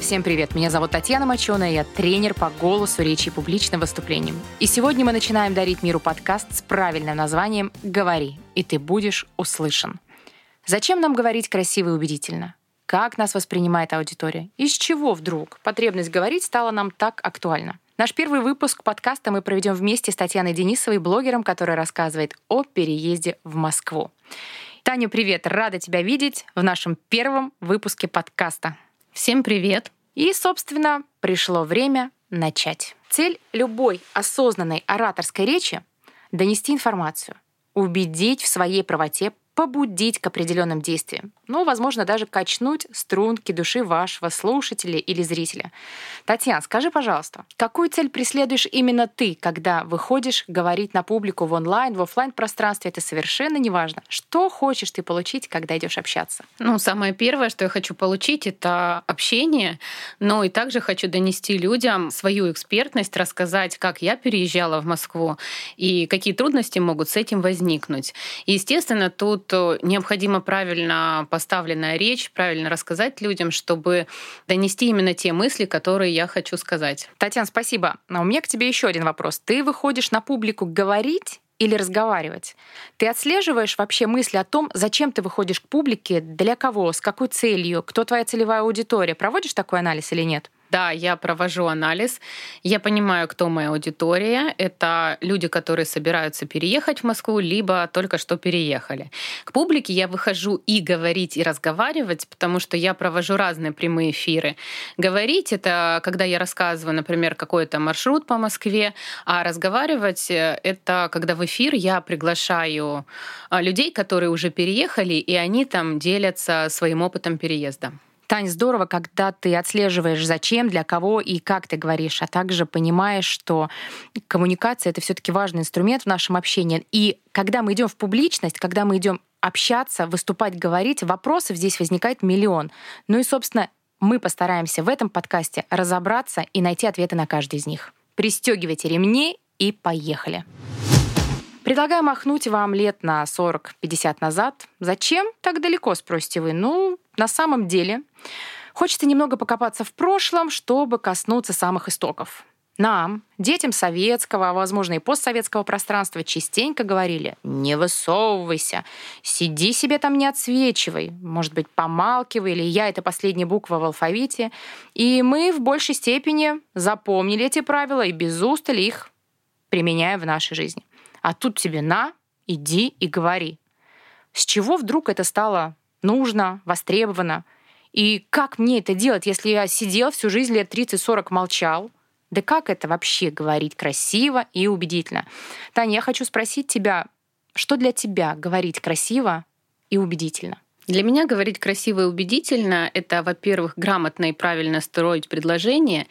всем привет! Меня зовут Татьяна Моченая, я тренер по голосу, речи и публичным выступлениям. И сегодня мы начинаем дарить миру подкаст с правильным названием «Говори, и ты будешь услышан». Зачем нам говорить красиво и убедительно? Как нас воспринимает аудитория? Из чего вдруг потребность говорить стала нам так актуальна? Наш первый выпуск подкаста мы проведем вместе с Татьяной Денисовой, блогером, который рассказывает о переезде в Москву. Таня, привет! Рада тебя видеть в нашем первом выпуске подкаста. Всем привет! И, собственно, пришло время начать. Цель любой осознанной ораторской речи — донести информацию, убедить в своей правоте побудить к определенным действиям. Ну, возможно, даже качнуть струнки души вашего слушателя или зрителя. Татьяна, скажи, пожалуйста, какую цель преследуешь именно ты, когда выходишь говорить на публику в онлайн, в офлайн пространстве? Это совершенно не важно. Что хочешь ты получить, когда идешь общаться? Ну, самое первое, что я хочу получить, это общение, но и также хочу донести людям свою экспертность, рассказать, как я переезжала в Москву и какие трудности могут с этим возникнуть. И, естественно, тут что необходимо правильно поставленная речь, правильно рассказать людям, чтобы донести именно те мысли, которые я хочу сказать. Татьяна, спасибо. А у меня к тебе еще один вопрос. Ты выходишь на публику говорить или разговаривать. Ты отслеживаешь вообще мысли о том, зачем ты выходишь к публике, для кого, с какой целью, кто твоя целевая аудитория. Проводишь такой анализ или нет? Да, я провожу анализ. Я понимаю, кто моя аудитория. Это люди, которые собираются переехать в Москву, либо только что переехали. К публике я выхожу и говорить, и разговаривать, потому что я провожу разные прямые эфиры. Говорить — это когда я рассказываю, например, какой-то маршрут по Москве, а разговаривать — это когда в эфир я приглашаю а, людей, которые уже переехали, и они там делятся своим опытом переезда. Тань, здорово, когда ты отслеживаешь, зачем, для кого и как ты говоришь, а также понимаешь, что коммуникация — это все таки важный инструмент в нашем общении. И когда мы идем в публичность, когда мы идем общаться, выступать, говорить, вопросов здесь возникает миллион. Ну и, собственно, мы постараемся в этом подкасте разобраться и найти ответы на каждый из них. Пристегивайте ремни и поехали. Предлагаю махнуть вам лет на 40-50 назад. Зачем так далеко, спросите вы? Ну, на самом деле, хочется немного покопаться в прошлом, чтобы коснуться самых истоков. Нам, детям советского, а возможно и постсоветского пространства, частенько говорили «не высовывайся, сиди себе там не отсвечивай, может быть, помалкивай, или «я» — это последняя буква в алфавите». И мы в большей степени запомнили эти правила и без устали их применяем в нашей жизни. А тут тебе на, иди и говори. С чего вдруг это стало нужно, востребовано? И как мне это делать, если я сидел всю жизнь лет 30-40, молчал? Да как это вообще говорить красиво и убедительно? Таня, я хочу спросить тебя, что для тебя говорить красиво и убедительно? Для меня говорить красиво и убедительно — это, во-первых, грамотно и правильно строить предложение,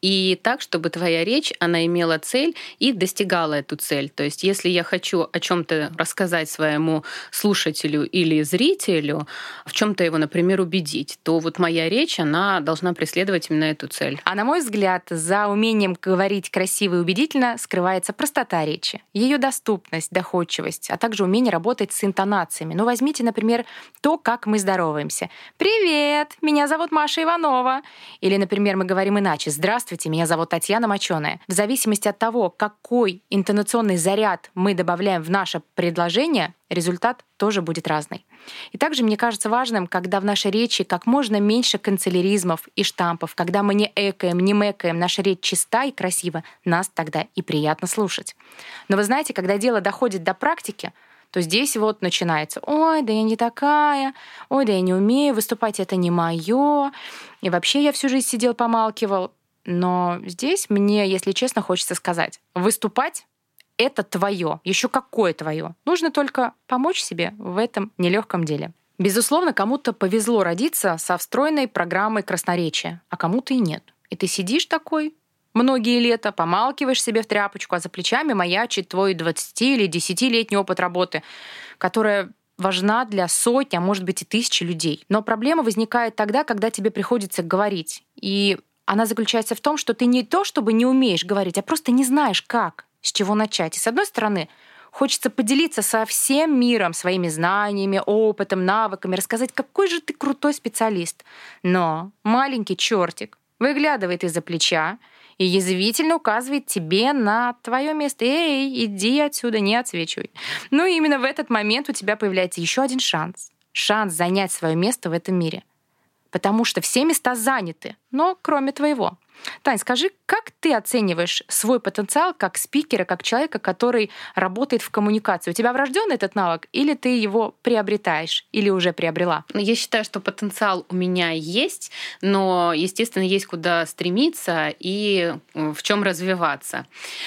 и так, чтобы твоя речь, она имела цель и достигала эту цель. То есть если я хочу о чем то рассказать своему слушателю или зрителю, в чем то его, например, убедить, то вот моя речь, она должна преследовать именно эту цель. А на мой взгляд, за умением говорить красиво и убедительно скрывается простота речи, ее доступность, доходчивость, а также умение работать с интонациями. Ну, возьмите, например, то, как мы здороваемся. «Привет! Меня зовут Маша Иванова!» Или, например, мы говорим иначе. «Здравствуйте, меня зовут Татьяна Моченая». В зависимости от того, какой интонационный заряд мы добавляем в наше предложение, результат тоже будет разный. И также мне кажется важным, когда в нашей речи как можно меньше канцеляризмов и штампов, когда мы не экаем, не мэкаем, наша речь чиста и красива, нас тогда и приятно слушать. Но вы знаете, когда дело доходит до практики, то здесь вот начинается, ой, да я не такая, ой, да я не умею выступать, это не мое, и вообще я всю жизнь сидел, помалкивал. Но здесь мне, если честно, хочется сказать, выступать это твое, еще какое твое. Нужно только помочь себе в этом нелегком деле. Безусловно, кому-то повезло родиться со встроенной программой красноречия, а кому-то и нет. И ты сидишь такой, многие лета, помалкиваешь себе в тряпочку, а за плечами маячит твой 20 или 10-летний опыт работы, которая важна для сотни, а может быть и тысячи людей. Но проблема возникает тогда, когда тебе приходится говорить. И она заключается в том, что ты не то, чтобы не умеешь говорить, а просто не знаешь, как, с чего начать. И с одной стороны, Хочется поделиться со всем миром своими знаниями, опытом, навыками, рассказать, какой же ты крутой специалист. Но маленький чертик выглядывает из-за плеча и язвительно указывает тебе на твое место. Эй, иди отсюда, не отсвечивай. Ну и именно в этот момент у тебя появляется еще один шанс. Шанс занять свое место в этом мире. Потому что все места заняты, но кроме твоего. Тань, скажи, как ты оцениваешь свой потенциал как спикера, как человека, который работает в коммуникации? У тебя врожденный этот навык, или ты его приобретаешь, или уже приобрела? Ну, я считаю, что потенциал у меня есть, но, естественно, есть куда стремиться и в чем развиваться.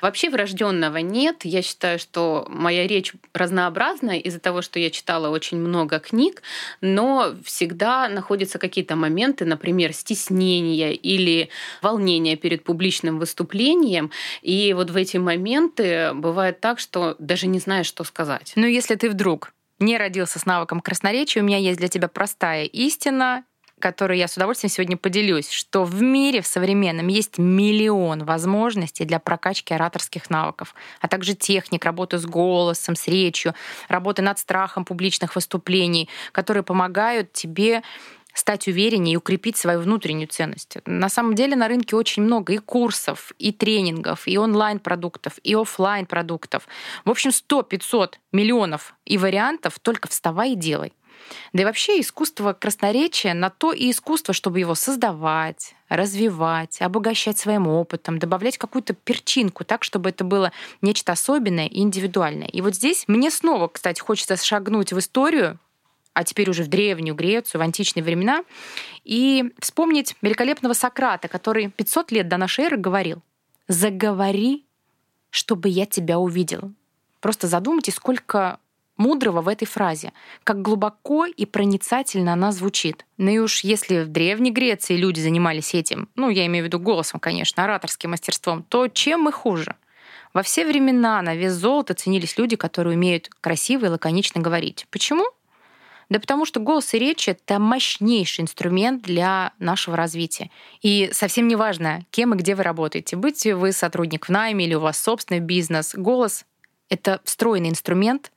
Вообще врожденного нет. Я считаю, что моя речь разнообразна из-за того, что я читала очень много книг, но всегда находятся какие-то моменты, например, стеснения или волнения перед публичным выступлением. И вот в эти моменты бывает так, что даже не знаешь, что сказать. Ну, если ты вдруг не родился с навыком красноречия, у меня есть для тебя простая истина, которой я с удовольствием сегодня поделюсь, что в мире в современном есть миллион возможностей для прокачки ораторских навыков, а также техник, работы с голосом, с речью, работы над страхом публичных выступлений, которые помогают тебе стать увереннее и укрепить свою внутреннюю ценность. На самом деле на рынке очень много и курсов, и тренингов, и онлайн-продуктов, и офлайн продуктов В общем, 100-500 миллионов и вариантов, только вставай и делай. Да и вообще искусство красноречия на то и искусство, чтобы его создавать, развивать, обогащать своим опытом, добавлять какую-то перчинку так, чтобы это было нечто особенное и индивидуальное. И вот здесь мне снова, кстати, хочется шагнуть в историю а теперь уже в Древнюю Грецию, в античные времена, и вспомнить великолепного Сократа, который 500 лет до нашей эры говорил «Заговори, чтобы я тебя увидел». Просто задумайтесь, сколько мудрого в этой фразе, как глубоко и проницательно она звучит. Ну и уж если в Древней Греции люди занимались этим, ну, я имею в виду голосом, конечно, ораторским мастерством, то чем мы хуже? Во все времена на вес золота ценились люди, которые умеют красиво и лаконично говорить. Почему? Да потому что голос и речь — это мощнейший инструмент для нашего развития. И совсем не важно, кем и где вы работаете. Будьте вы сотрудник в найме или у вас собственный бизнес. Голос — это встроенный инструмент,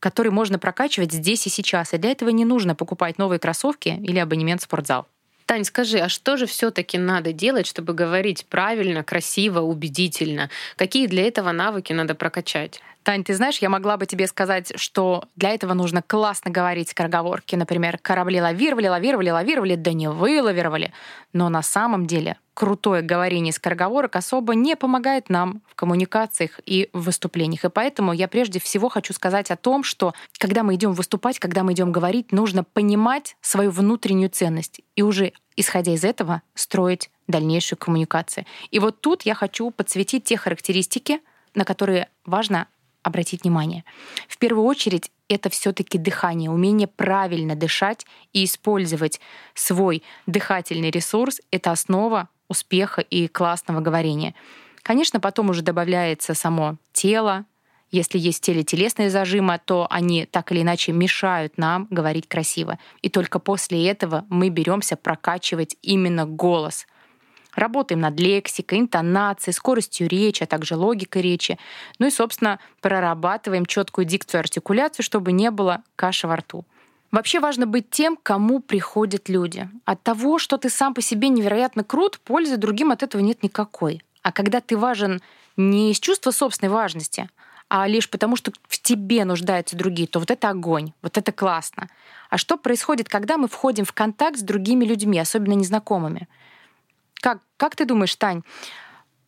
который можно прокачивать здесь и сейчас. И для этого не нужно покупать новые кроссовки или абонемент в спортзал. Тань, скажи, а что же все-таки надо делать, чтобы говорить правильно, красиво, убедительно? Какие для этого навыки надо прокачать? Тань, ты знаешь, я могла бы тебе сказать, что для этого нужно классно говорить скороговорки. Например, корабли лавировали, лавировали, лавировали, да не вылавировали. Но на самом деле крутое говорение скороговорок особо не помогает нам в коммуникациях и в выступлениях. И поэтому я прежде всего хочу сказать о том, что когда мы идем выступать, когда мы идем говорить, нужно понимать свою внутреннюю ценность и уже исходя из этого строить дальнейшую коммуникацию. И вот тут я хочу подсветить те характеристики, на которые важно обратить внимание. В первую очередь это все-таки дыхание, умение правильно дышать и использовать свой дыхательный ресурс. Это основа успеха и классного говорения. Конечно, потом уже добавляется само тело. Если есть в теле телесные зажимы, то они так или иначе мешают нам говорить красиво. И только после этого мы беремся прокачивать именно голос — Работаем над лексикой, интонацией, скоростью речи, а также логикой речи. Ну и, собственно, прорабатываем четкую дикцию артикуляцию, чтобы не было каши во рту. Вообще важно быть тем, кому приходят люди. От того, что ты сам по себе невероятно крут, пользы другим от этого нет никакой. А когда ты важен не из чувства собственной важности, а лишь потому, что в тебе нуждаются другие, то вот это огонь, вот это классно. А что происходит, когда мы входим в контакт с другими людьми, особенно незнакомыми? Как, как ты думаешь, Тань,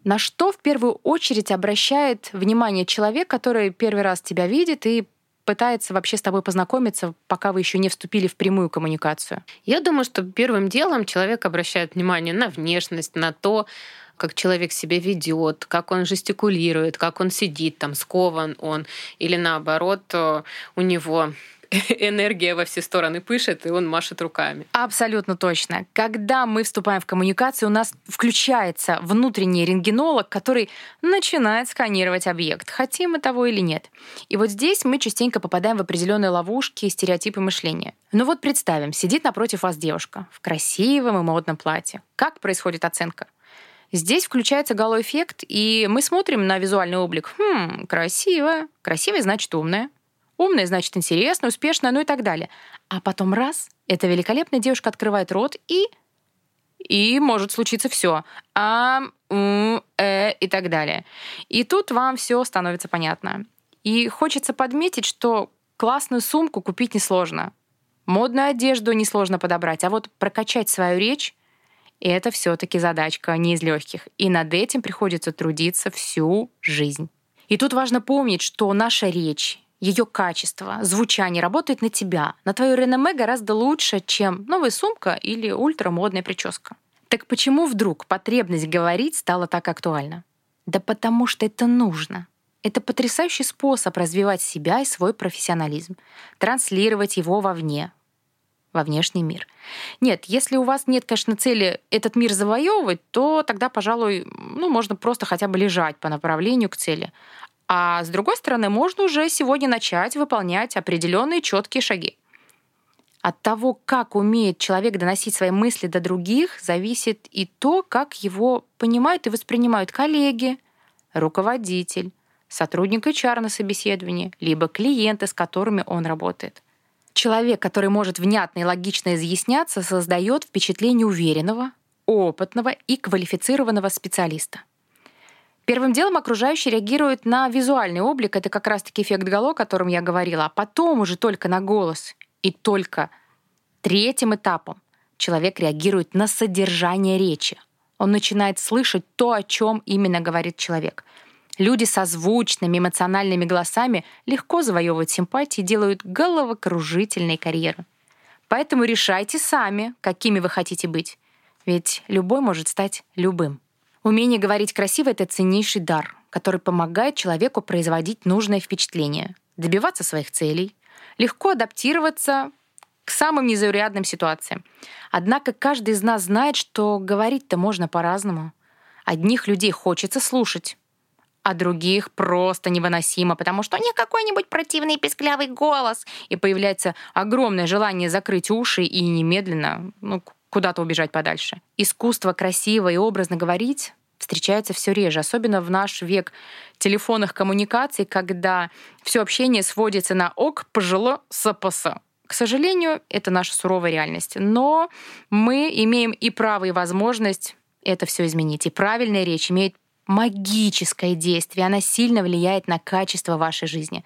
на что в первую очередь обращает внимание человек, который первый раз тебя видит и пытается вообще с тобой познакомиться, пока вы еще не вступили в прямую коммуникацию? Я думаю, что первым делом человек обращает внимание на внешность, на то, как человек себя ведет, как он жестикулирует, как он сидит, там скован он, или наоборот, э, у него энергия во все стороны пышет, и он машет руками. Абсолютно точно. Когда мы вступаем в коммуникацию, у нас включается внутренний рентгенолог, который начинает сканировать объект, хотим мы того или нет. И вот здесь мы частенько попадаем в определенные ловушки, стереотипы мышления. Ну вот представим, сидит напротив вас девушка в красивом и модном платье. Как происходит оценка? Здесь включается галоэффект, и мы смотрим на визуальный облик. Хм, красиво. Красивая значит умная. Умная значит интересная, успешная, ну и так далее. А потом раз, эта великолепная девушка открывает рот и и может случиться все. А, у, э, и так далее. И тут вам все становится понятно. И хочется подметить, что классную сумку купить несложно. Модную одежду несложно подобрать, а вот прокачать свою речь это все-таки задачка не из легких. И над этим приходится трудиться всю жизнь. И тут важно помнить, что наша речь, ее качество, звучание работает на тебя, на твое реноме гораздо лучше, чем новая сумка или ультрамодная прическа. Так почему вдруг потребность говорить стала так актуальна? Да потому что это нужно. Это потрясающий способ развивать себя и свой профессионализм, транслировать его вовне, во внешний мир. Нет, если у вас нет, конечно, цели этот мир завоевывать, то тогда, пожалуй, ну, можно просто хотя бы лежать по направлению к цели. А с другой стороны, можно уже сегодня начать выполнять определенные четкие шаги. От того, как умеет человек доносить свои мысли до других, зависит и то, как его понимают и воспринимают коллеги, руководитель, сотрудник HR на собеседовании, либо клиенты, с которыми он работает. Человек, который может внятно и логично изъясняться, создает впечатление уверенного, опытного и квалифицированного специалиста. Первым делом окружающие реагируют на визуальный облик, это как раз-таки эффект Гало, о котором я говорила, а потом уже только на голос. И только третьим этапом человек реагирует на содержание речи. Он начинает слышать то, о чем именно говорит человек — Люди со звучными эмоциональными голосами легко завоевывают симпатии и делают головокружительные карьеры. Поэтому решайте сами, какими вы хотите быть. Ведь любой может стать любым. Умение говорить красиво — это ценнейший дар, который помогает человеку производить нужное впечатление, добиваться своих целей, легко адаптироваться к самым незаурядным ситуациям. Однако каждый из нас знает, что говорить-то можно по-разному. Одних людей хочется слушать, а других просто невыносимо, потому что у них какой-нибудь противный песклявый голос, и появляется огромное желание закрыть уши и немедленно ну, куда-то убежать подальше. Искусство красиво и образно говорить встречается все реже, особенно в наш век телефонных коммуникаций, когда все общение сводится на ок, пожило, сапс. К сожалению, это наша суровая реальность. Но мы имеем и право, и возможность это все изменить. И правильная речь имеет магическое действие. Она сильно влияет на качество вашей жизни.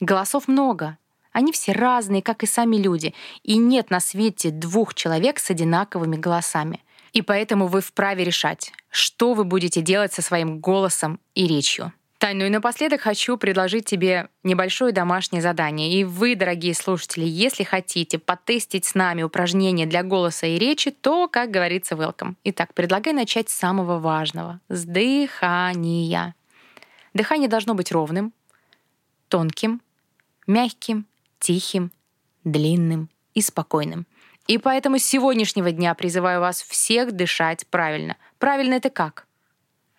Голосов много. Они все разные, как и сами люди. И нет на свете двух человек с одинаковыми голосами. И поэтому вы вправе решать, что вы будете делать со своим голосом и речью. Тань, ну и напоследок хочу предложить тебе небольшое домашнее задание. И вы, дорогие слушатели, если хотите потестить с нами упражнения для голоса и речи, то, как говорится, welcome. Итак, предлагаю начать с самого важного — с дыхания. Дыхание должно быть ровным, тонким, мягким, тихим, длинным и спокойным. И поэтому с сегодняшнего дня призываю вас всех дышать правильно. Правильно это как?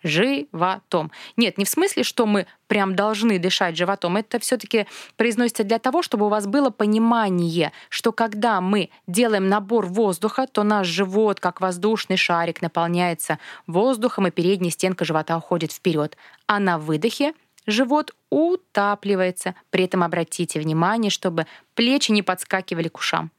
животом. Нет, не в смысле, что мы прям должны дышать животом. Это все-таки произносится для того, чтобы у вас было понимание, что когда мы делаем набор воздуха, то наш живот, как воздушный шарик, наполняется воздухом, и передняя стенка живота уходит вперед. А на выдохе живот утапливается. При этом обратите внимание, чтобы плечи не подскакивали к ушам.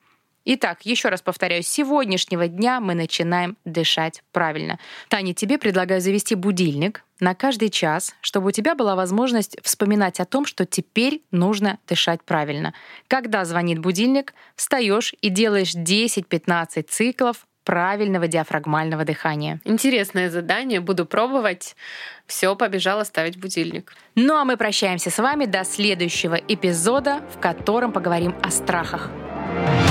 Итак, еще раз повторяю, с сегодняшнего дня мы начинаем дышать правильно. Таня, тебе предлагаю завести будильник на каждый час, чтобы у тебя была возможность вспоминать о том, что теперь нужно дышать правильно. Когда звонит будильник, встаешь и делаешь 10-15 циклов правильного диафрагмального дыхания. Интересное задание, буду пробовать. Все, побежала ставить будильник. Ну а мы прощаемся с вами до следующего эпизода, в котором поговорим о страхах. thank you